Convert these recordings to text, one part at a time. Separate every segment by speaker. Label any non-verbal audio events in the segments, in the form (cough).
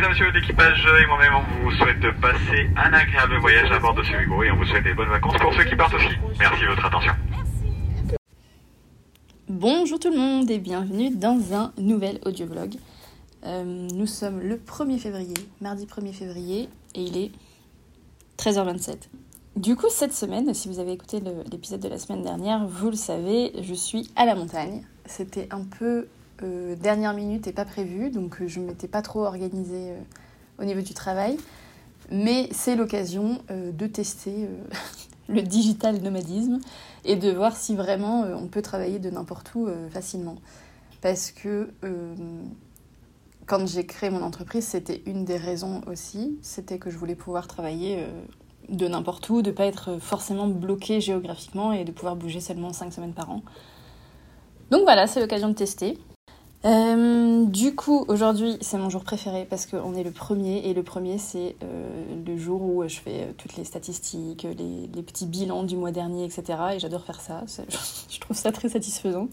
Speaker 1: Mesdames, Messieurs l'équipage et moi-même, on vous souhaite de passer un agréable voyage à bord de ce Hugo et on vous souhaite des bonnes vacances pour ceux qui partent aussi. Merci de votre attention.
Speaker 2: Bonjour tout le monde et bienvenue dans un nouvel audiovlog. Euh, nous sommes le 1er février, mardi 1er février, et il est 13h27. Du coup, cette semaine, si vous avez écouté l'épisode de la semaine dernière, vous le savez, je suis à la montagne. C'était un peu euh, dernière minute et pas prévu, donc euh, je ne m'étais pas trop organisée euh, au niveau du travail. Mais c'est l'occasion de tester (laughs) le digital nomadisme et de voir si vraiment on peut travailler de n'importe où facilement. Parce que quand j'ai créé mon entreprise, c'était une des raisons aussi, c'était que je voulais pouvoir travailler de n'importe où, de ne pas être forcément bloqué géographiquement et de pouvoir bouger seulement 5 semaines par an. Donc voilà, c'est l'occasion de tester. Euh, du coup, aujourd'hui, c'est mon jour préféré parce qu'on est le premier et le premier, c'est euh, le jour où je fais euh, toutes les statistiques, les, petits bilans du mois dernier, etc. Et j'adore faire ça. (laughs) Je trouve ça très satisfaisant.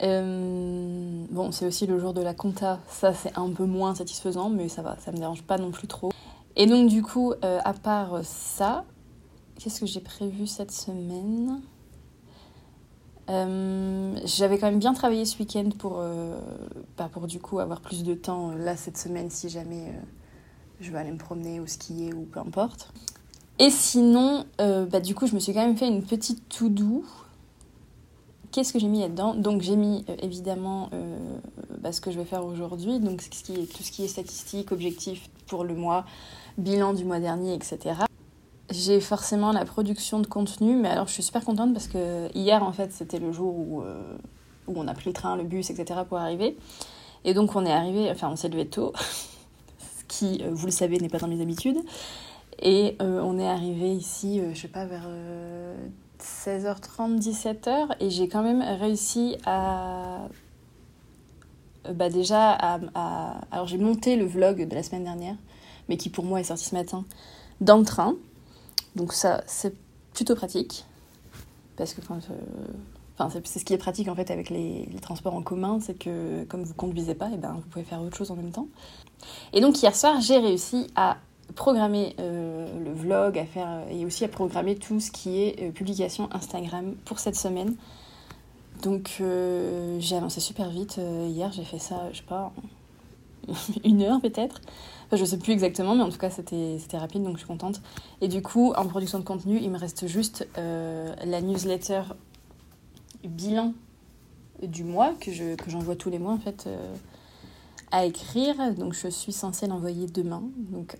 Speaker 2: bon, c'est aussi le jour de la compta. Ça, c'est un peu moins satisfaisant, mais ça va, ça me dérange pas non plus trop. Et donc, du coup, à part ça, qu'est-ce que j'ai prévu cette semaine? Euh, j'avais quand même bien travaillé ce week-end pour, euh, bah, pour du coup avoir plus de temps euh, là cette semaine si jamais je veux aller me promener ou skier ou peu importe. Et sinon, bah, du coup, je me suis quand même fait une petite to-do. Qu'est-ce que j'ai mis là-dedans? Donc j'ai mis évidemment bah, ce que je vais faire aujourd'hui, donc tout ce qui est statistique, objectif pour le mois, bilan du mois dernier, etc j'ai forcément la production de contenu, mais alors je suis super contente parce que hier en fait c'était le jour où, euh, où on a pris le train, le bus, etc. pour arriver. Et donc on est arrivé, enfin on s'est levé tôt, (laughs) ce qui, euh, vous le savez, n'est pas dans mes habitudes. Et euh, on est arrivé ici, je sais pas, vers 16h30, 17h, et j'ai quand même réussi à. Bah déjà, à... alors j'ai monté le vlog de la semaine dernière, mais qui pour moi est sorti ce matin, dans le train. Donc ça, c'est plutôt pratique. Parce que enfin, c'est ce qui est pratique en fait avec les, transports en commun, c'est que comme vous conduisez pas, et eh ben, vous pouvez faire autre chose en même temps. Et donc hier soir, j'ai réussi à programmer euh, le vlog, à faire et aussi à programmer tout ce qui est euh, publication Instagram pour cette semaine. Donc euh, j'ai avancé super vite. hier, j'ai fait ça, je sais pas, (laughs) une heure peut-être. Enfin, je sais plus exactement, mais en tout cas, c'était rapide, donc je suis contente. Et du coup, en production de contenu, il me reste juste euh, la newsletter bilan du mois que j'envoie tous les mois, en fait, euh, à écrire. Donc, je suis censée l'envoyer demain. Donc,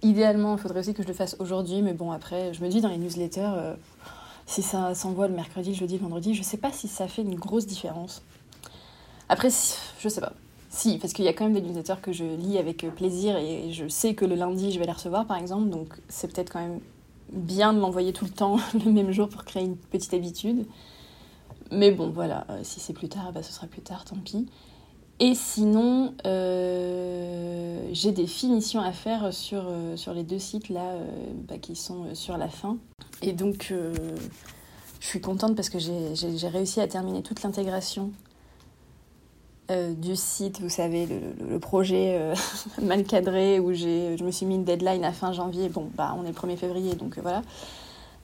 Speaker 2: idéalement, il faudrait aussi que je le fasse aujourd'hui, mais bon, après, je me dis dans les newsletters, euh, si ça s'envoie le mercredi, jeudi, vendredi, je sais pas si ça fait une grosse différence. Après, je sais pas. Si, parce qu'il y a quand même des newsletters que je lis avec euh, plaisir et je sais que le lundi je vais les recevoir par exemple, donc c'est peut-être quand même bien de m'envoyer tout le temps (laughs) le même jour pour créer une petite habitude. Mais bon, voilà, euh, si c'est plus tard, bah, ce sera plus tard, tant pis. Et sinon, euh, j'ai des finitions à faire sur, les deux sites là bah, qui sont sur la fin. Et donc, je suis contente parce que j'ai réussi à terminer toute l'intégration euh, du site, vous savez, le, projet euh, (laughs) mal cadré où je me suis mis une deadline à fin janvier. Bon, bah, on est le 1er février, donc euh, voilà.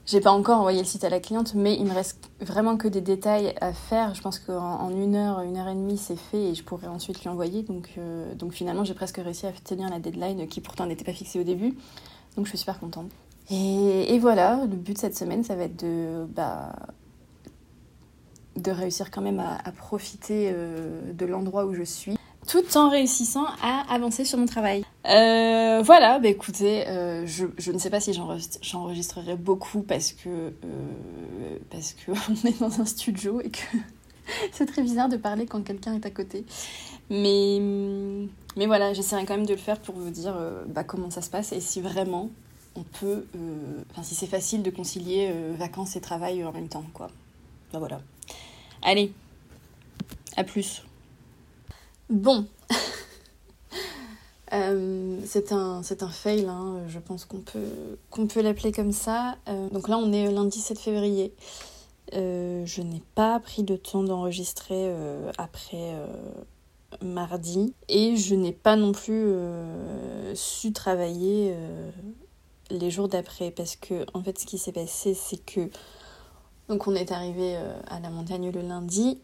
Speaker 2: J'ai pas encore envoyé le site à la cliente, mais il me reste vraiment que des détails à faire. Je pense qu'en une heure, une heure et demie, c'est fait et je pourrais ensuite lui envoyer. Donc, donc finalement, j'ai presque réussi à tenir la deadline qui pourtant n'était pas fixée au début. Donc je suis super contente. Et, et, voilà, le but de cette semaine, ça va être de bah, de réussir quand même à, profiter euh, de l'endroit où je suis, tout en réussissant à avancer sur mon travail. Euh, voilà, bah écoutez, euh, je, je, ne sais pas si j'enregistrerai beaucoup parce que parce que (laughs) on est dans un studio et que (laughs) c'est très bizarre de parler quand quelqu'un est à côté. Mais mais voilà, j'essaierai quand même de le faire pour vous dire bah, comment ça se passe et si vraiment on peut, enfin si c'est facile de concilier vacances et travail en même temps, quoi. Bah voilà. Allez, à plus. Bon. (laughs) Euh, c'est un, un fail, hein, je pense qu'on peut, qu'on peut l'appeler comme ça. Euh, donc là, on est lundi 7 février. Euh, je n'ai pas pris de temps d'enregistrer après mardi et je n'ai pas non plus su travailler les jours d'après parce que en fait ce qui s'est passé c'est que donc on est arrivé à la montagne le lundi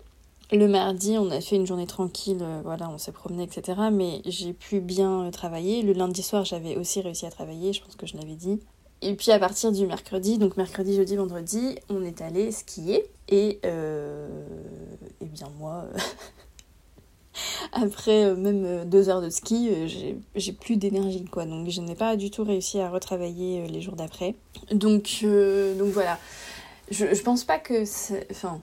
Speaker 2: le mardi, on a fait une journée tranquille, euh, voilà, on s'est promené, etc. Mais j'ai pu bien euh, travailler. Le lundi soir, j'avais aussi réussi à travailler, je pense que je l'avais dit. Et puis à partir du mercredi, donc mercredi, jeudi, vendredi, on est allé skier. Et, euh, et bien moi, (laughs) après même deux heures de ski, j'ai plus d'énergie, quoi. Donc je n'ai pas du tout réussi à retravailler les jours d'après. Donc, donc voilà. Je, pense pas que. Enfin,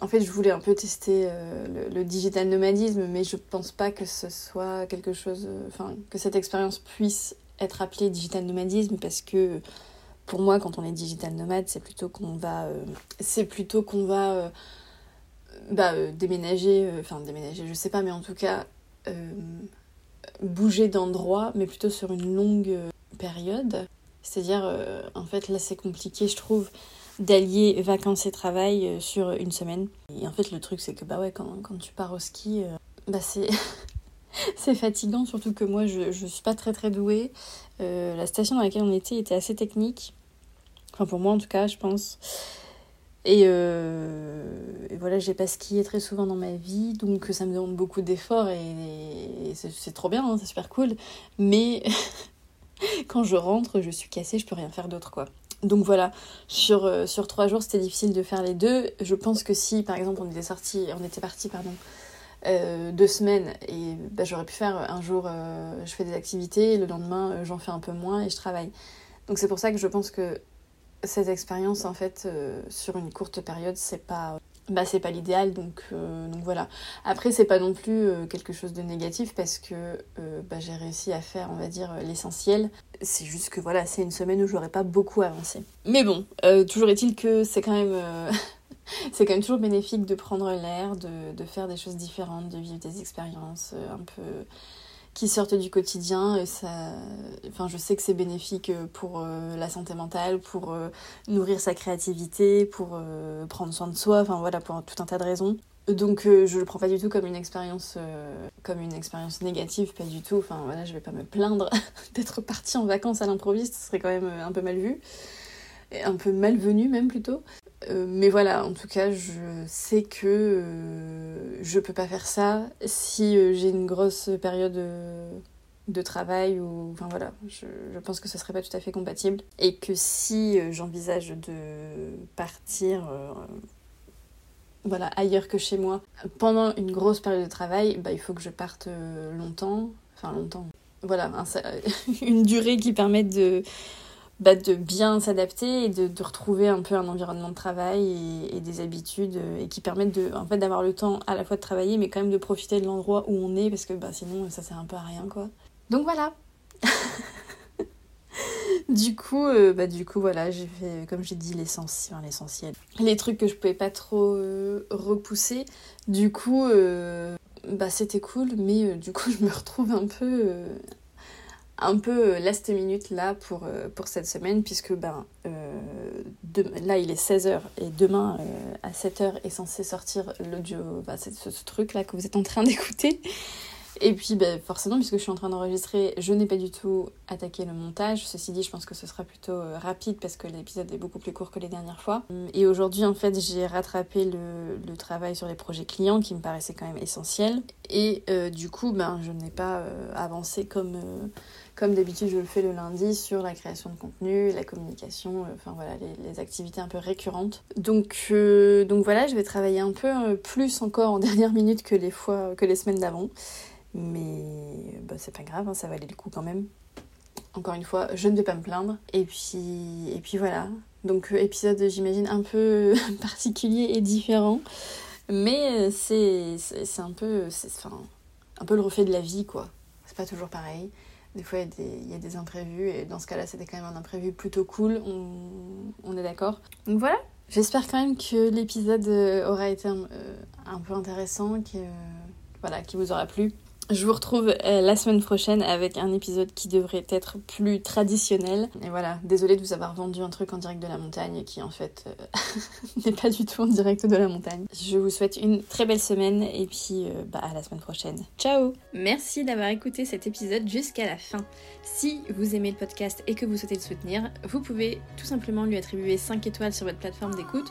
Speaker 2: en fait, je voulais un peu tester euh, le, digital nomadisme, mais je pense pas que ce soit quelque chose. Euh, enfin, que cette expérience puisse être appelée digital nomadisme parce que pour moi, quand on est digital nomade, c'est plutôt qu'on va. Euh, c'est plutôt qu'on va. bah, déménager. Enfin, déménager, je sais pas, mais en tout cas. bouger d'endroit, mais plutôt sur une longue période. C'est-à-dire, en fait, là, c'est compliqué, je trouve d'allier vacances et travail euh, sur une semaine. Et en fait, le truc, c'est que bah ouais, quand, quand tu pars au ski, euh, bah c'est. (laughs) c'est fatigant, surtout que moi je, je suis pas très très douée. Euh, la station dans laquelle on était était assez technique. Enfin, pour moi en tout cas, je pense. Et, et voilà, j'ai pas skié très souvent dans ma vie, donc ça me demande beaucoup d'efforts et, c'est trop bien, hein, c'est super cool. Mais (laughs) quand je rentre, je suis cassée, je peux rien faire d'autre quoi. Donc voilà, sur, euh, sur trois jours, c'était difficile de faire les deux. Je pense que si, par exemple, on était sorti, on était parti, pardon, euh, deux semaines et bah, j'aurais pu faire un jour, euh, je fais des activités, le lendemain, j'en fais un peu moins et je travaille. Donc c'est pour ça que je pense que cette expérience, en fait, sur une courte période, c'est pas bah c'est pas l'idéal donc, euh, donc voilà. Après c'est pas non plus euh, quelque chose de négatif parce que euh, bah, j'ai réussi à faire on va dire l'essentiel. C'est juste que voilà c'est une semaine où j'aurais pas beaucoup avancé. Mais bon toujours est-il que c'est quand même (laughs) c'est quand même toujours bénéfique de prendre l'air de, faire des choses différentes de vivre des expériences un peu qui sortent du quotidien. Ça, enfin, je sais que c'est bénéfique pour euh, la santé mentale, pour euh, nourrir sa créativité, pour euh, prendre soin de soi, enfin voilà, pour tout un tas de raisons. Donc je le prends pas du tout comme une expérience comme une expérience négative, pas du tout. Enfin voilà, je vais pas me plaindre (laughs) d'être partie en vacances à l'improviste, ce serait quand même un peu mal vu. Un peu malvenu même plutôt. Euh, mais voilà, en tout cas, je sais que euh, je peux pas faire ça si euh, j'ai une grosse période de travail ou enfin voilà, je, je, pense que ce serait pas tout à fait compatible et que si j'envisage de partir voilà ailleurs que chez moi pendant une grosse période de travail, bah il faut que je parte longtemps, enfin longtemps. Voilà, (laughs) une durée qui permette de bah, de bien s'adapter et de, retrouver un peu un environnement de travail et, des habitudes euh, et qui permettent de, en fait, d'avoir le temps à la fois de travailler mais quand même de profiter de l'endroit où on est parce que bah, sinon ça sert un peu à rien quoi. Donc voilà (laughs) Du coup, euh, bah, du coup voilà, j'ai fait, comme j'ai dit, l'essentiel, l'essentiel. Les trucs que je pouvais pas trop euh, repousser. Du coup, bah, c'était cool, mais du coup (laughs) je me retrouve un peu un peu euh, last minute là pour, euh, pour cette semaine puisque ben, euh, là il est 16h et demain à 7h est censé sortir l'audio, ce, ce, truc là que vous êtes en train (laughs) d'écouter. Et puis ben, forcément puisque je suis en train d'enregistrer, je n'ai pas du tout attaqué le montage. Ceci dit, je pense que ce sera plutôt rapide parce que l'épisode est beaucoup plus court que les dernières fois. Et aujourd'hui en fait j'ai rattrapé le, travail sur les projets clients qui me paraissait quand même essentiel. Et du coup ben, je n'ai pas avancé comme comme d'habitude, je le fais le lundi sur la création de contenu, la communication, euh, enfin voilà, les, activités un peu récurrentes. Donc, euh, donc voilà, je vais travailler un peu euh, plus encore en (laughs) dernière minute que les fois, que les semaines d'avant. Mais bah, c'est pas grave, hein, ça valait le coup quand même. Encore une fois, je ne vais pas me plaindre. Et puis, et puis voilà. Donc euh, épisode, j'imagine, un peu (laughs) particulier et différent. Mais c'est un peu, enfin, un peu le reflet de la vie, quoi. C'est pas toujours pareil. Des fois, il y, a des imprévus. Et dans ce cas-là, c'était quand même un imprévu plutôt cool. On, est d'accord. Donc voilà. J'espère quand même que l'épisode euh, aura été un, euh, un peu intéressant, que, voilà, qui vous aura plu. Je vous retrouve euh, la semaine prochaine avec un épisode qui devrait être plus traditionnel. Et voilà, désolée de vous avoir vendu un truc en direct de la montagne qui en fait euh, (laughs) n'est pas du tout en direct de la montagne. Je vous souhaite une très belle semaine et puis euh, bah, à la semaine prochaine. Ciao Merci d'avoir écouté cet épisode jusqu'à la fin. Si vous aimez le podcast et que vous souhaitez le soutenir, vous pouvez tout simplement lui attribuer 5 étoiles sur votre plateforme d'écoute